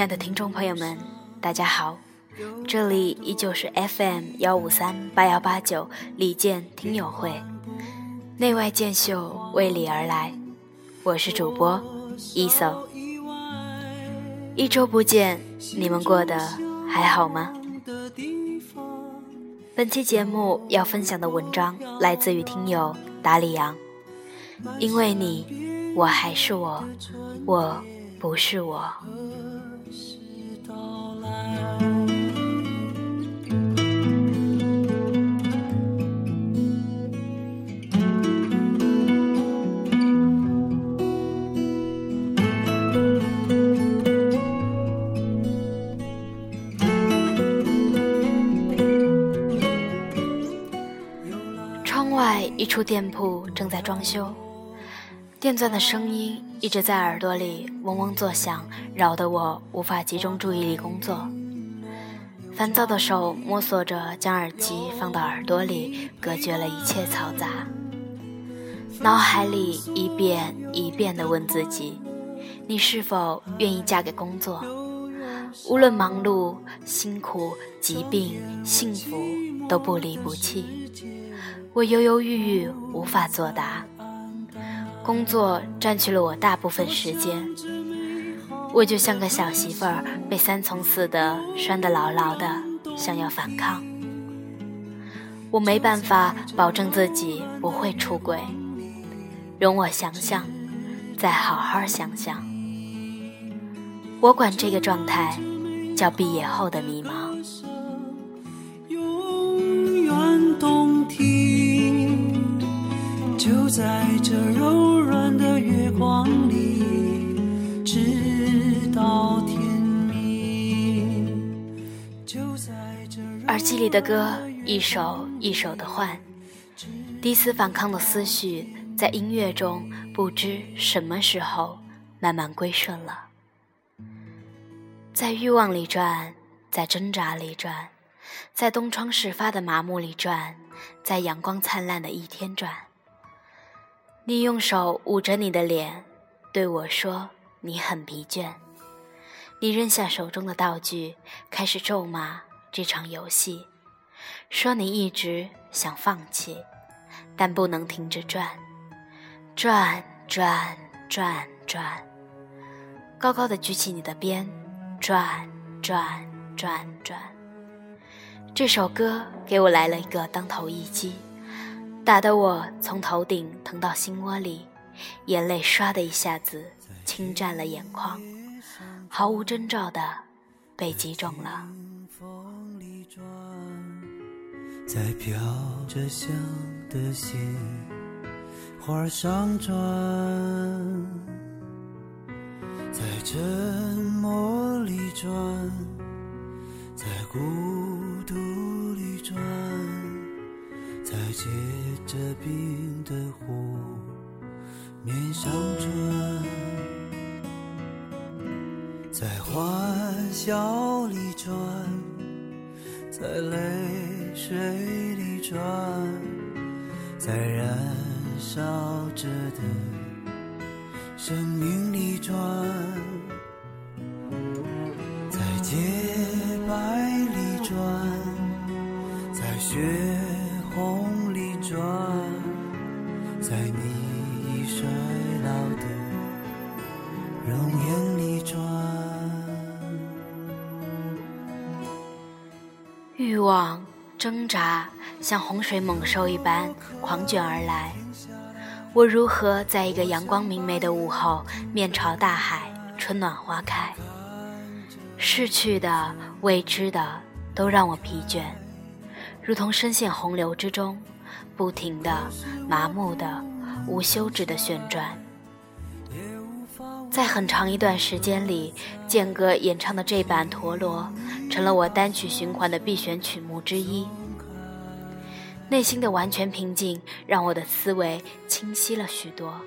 亲爱的听众朋友们，大家好，这里依旧是 FM 幺五三八幺八九李健听友会，内外见秀为你而来，我是主播一搜。一周不见，你们过得还好吗？本期节目要分享的文章来自于听友达里昂，因为你，我还是我，我不是我。一处店铺正在装修，电钻的声音一直在耳朵里嗡嗡作响，扰得我无法集中注意力工作。烦躁的手摸索着将耳机放到耳朵里，隔绝了一切嘈杂。脑海里一遍一遍地问自己：你是否愿意嫁给工作？无论忙碌、辛苦、疾病、幸福，都不离不弃。我犹犹豫豫，无法作答。工作占据了我大部分时间，我就像个小媳妇儿，被三从四德拴得牢牢的，想要反抗。我没办法保证自己不会出轨，容我想想，再好好想想。我管这个状态叫毕业后的迷茫。就在这柔软的月光里，直到天明。就在这耳机里的歌一首一首的换，第一次反抗的思绪在音乐中不知什么时候慢慢归顺了，在欲望里转，在挣扎里转，在东窗事发的麻木里转，在阳光灿烂的一天转。你用手捂着你的脸，对我说：“你很疲倦。”你扔下手中的道具，开始咒骂这场游戏，说你一直想放弃，但不能停着转，转转转转，高高的举起你的鞭，转转转转。这首歌给我来了一个当头一击。打得我从头顶疼到心窝里，眼泪唰的一下子侵占了眼眶，毫无征兆的被击中了。在飘着香的鲜花上转，在沉默里转，在孤独里转。在街着冰的湖面上转，在欢笑里转，在泪水里转，在燃烧着的生命里转，在洁白里转，在雪。挣扎，像洪水猛兽一般狂卷而来。我如何在一个阳光明媚的午后，面朝大海，春暖花开？逝去的、未知的，都让我疲倦。如同深陷洪流之中，不停的、麻木的、无休止的旋转。在很长一段时间里，健哥演唱的这版《陀螺》成了我单曲循环的必选曲目之一。内心的完全平静让我的思维清晰了许多。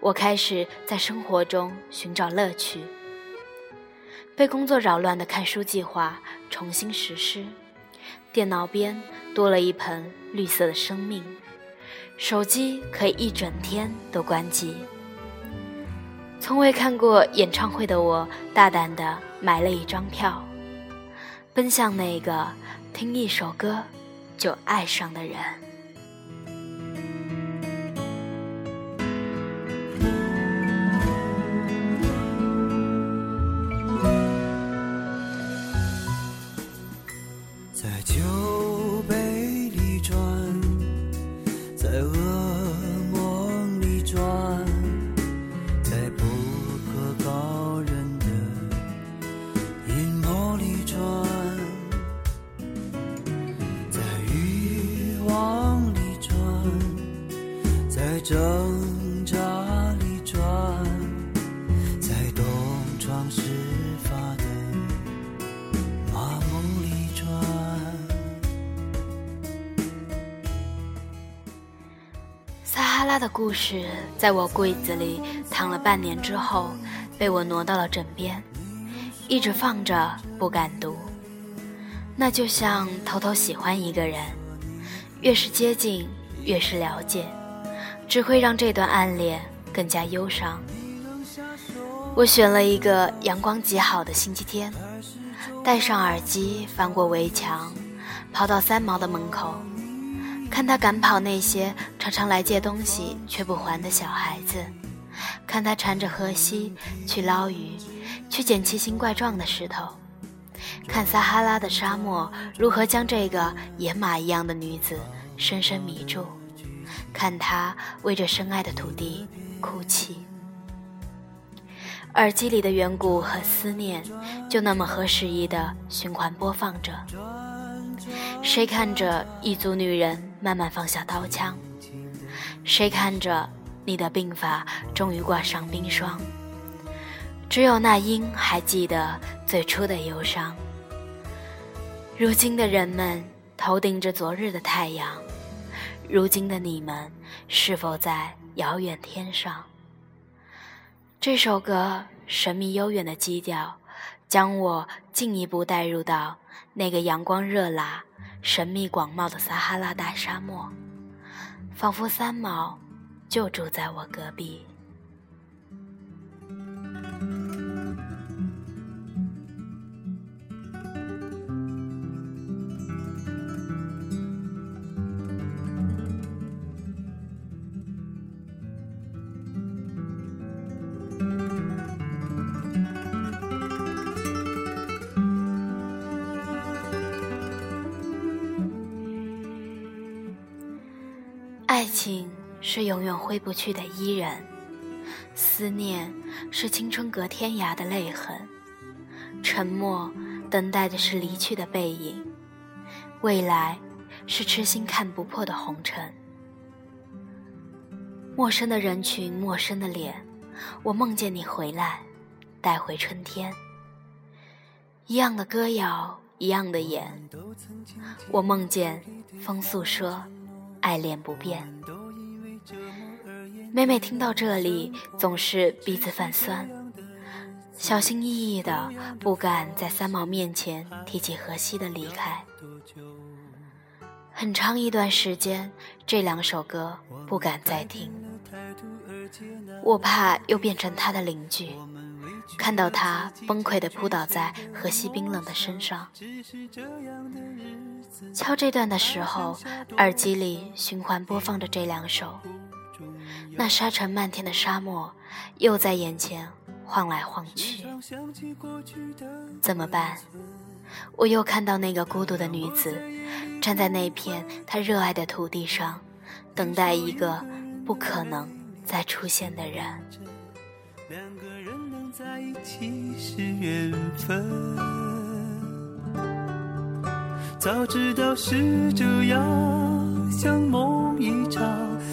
我开始在生活中寻找乐趣。被工作扰乱的看书计划重新实施。电脑边多了一盆绿色的生命，手机可以一整天都关机。从未看过演唱会的我，大胆的买了一张票，奔向那个听一首歌就爱上的人。哈拉的故事，在我柜子里躺了半年之后，被我挪到了枕边，一直放着不敢读。那就像偷偷喜欢一个人，越是接近，越是了解。只会让这段暗恋更加忧伤。我选了一个阳光极好的星期天，戴上耳机，翻过围墙，跑到三毛的门口，看他赶跑那些常常来借东西却不还的小孩子，看他缠着河西去捞鱼，去捡奇形怪状的石头，看撒哈拉的沙漠如何将这个野马一样的女子深深迷住。看他为这深爱的土地哭泣，耳机里的远古和思念就那么合时宜的循环播放着。谁看着一族女人慢慢放下刀枪？谁看着你的鬓发终于挂上冰霜？只有那鹰还记得最初的忧伤。如今的人们头顶着昨日的太阳。如今的你们是否在遥远天上？这首歌神秘悠远的基调，将我进一步带入到那个阳光热辣、神秘广袤的撒哈拉大沙漠，仿佛三毛就住在我隔壁。挥不去的伊人，思念是青春隔天涯的泪痕，沉默等待的是离去的背影，未来是痴心看不破的红尘。陌生的人群，陌生的脸，我梦见你回来，带回春天。一样的歌谣，一样的眼，我梦见风诉说。爱恋不变，每每听到这里，总是鼻子泛酸，小心翼翼的，不敢在三毛面前提起荷西的离开。很长一段时间，这两首歌不敢再听，我怕又变成他的邻居。看到他崩溃的扑倒在荷西冰冷的身上，敲这段的时候，耳机里循环播放着这两首。那沙尘漫天的沙漠又在眼前晃来晃去，怎么办？我又看到那个孤独的女子，站在那片她热爱的土地上，等待一个不可能再出现的人。两个人能在一起是缘分，早知道是这样，像梦一场，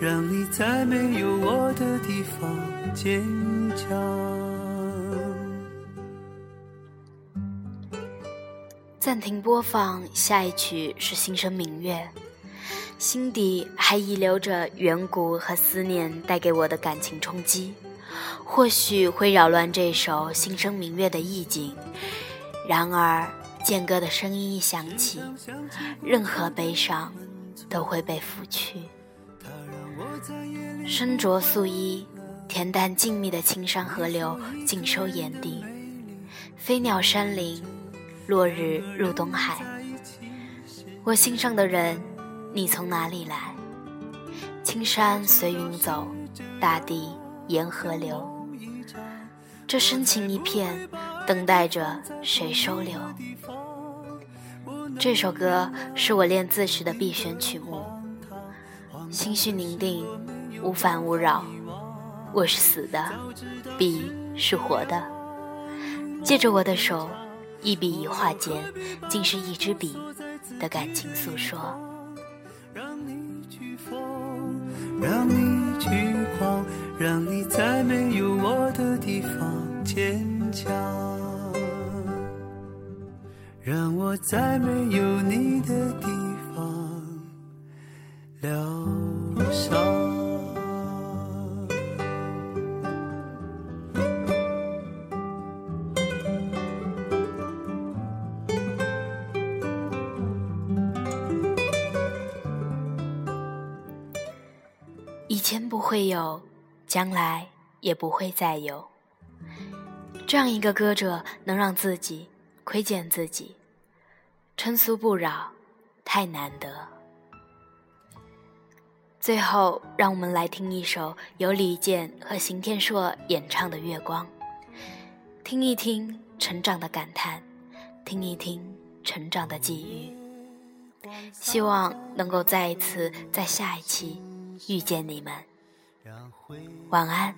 让你在没有我的地方坚强。暂停播放，下一曲是《心生明月》，心底还遗留着远古和思念带给我的感情冲击，或许会扰乱这首《心生明月》的意境。然而，剑歌的声音一响起，任何悲伤都会被拂去。身着素衣，恬淡静谧的青山河流尽收眼底，飞鸟山林。落日入东海，我心上的人，你从哪里来？青山随云走，大地沿河流。这深情一片，等待着谁收留？这首歌是我练字时的必选曲目。心绪宁定，无烦无扰。我是死的，笔是活的。借着我的手。一笔一画间，竟是一支笔的感情诉说。让你去疯，让你去狂，让你在没有我的地方坚强，让我在没有你的地方疗以前不会有，将来也不会再有。这样一个歌者，能让自己窥见自己，称苏不扰，太难得。最后，让我们来听一首由李健和邢天硕演唱的《月光》，听一听成长的感叹，听一听成长的际遇。希望能够再一次在下一期遇见你们。晚安，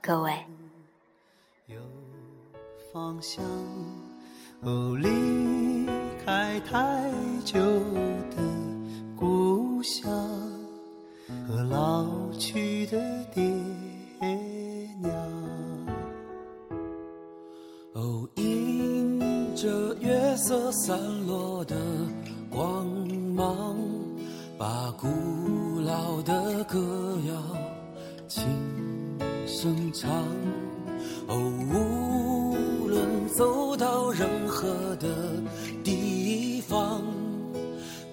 各位。有方向，哦，离开太久的故乡和老去的爹娘。哦，迎着月色散落的光芒，把古老的歌谣。轻声唱，哦，无论走到任何的地方，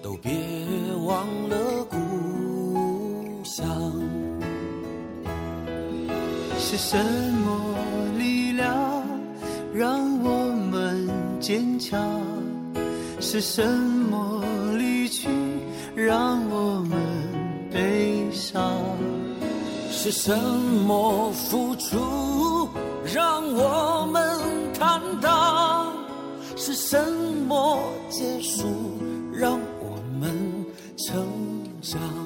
都别忘了故乡。是什么力量让我们坚强？是什么离去让我们是什么付出让我们坦荡？是什么结束让我们成长？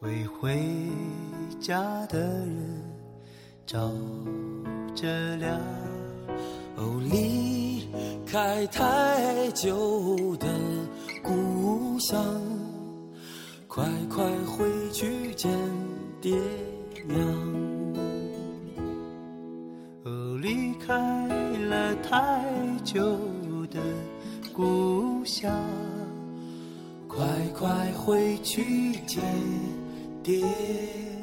为回家的人照着亮。哦，离开太久的故乡，快快回去见爹娘。哦，离开了太久的故乡，快快回去见爹。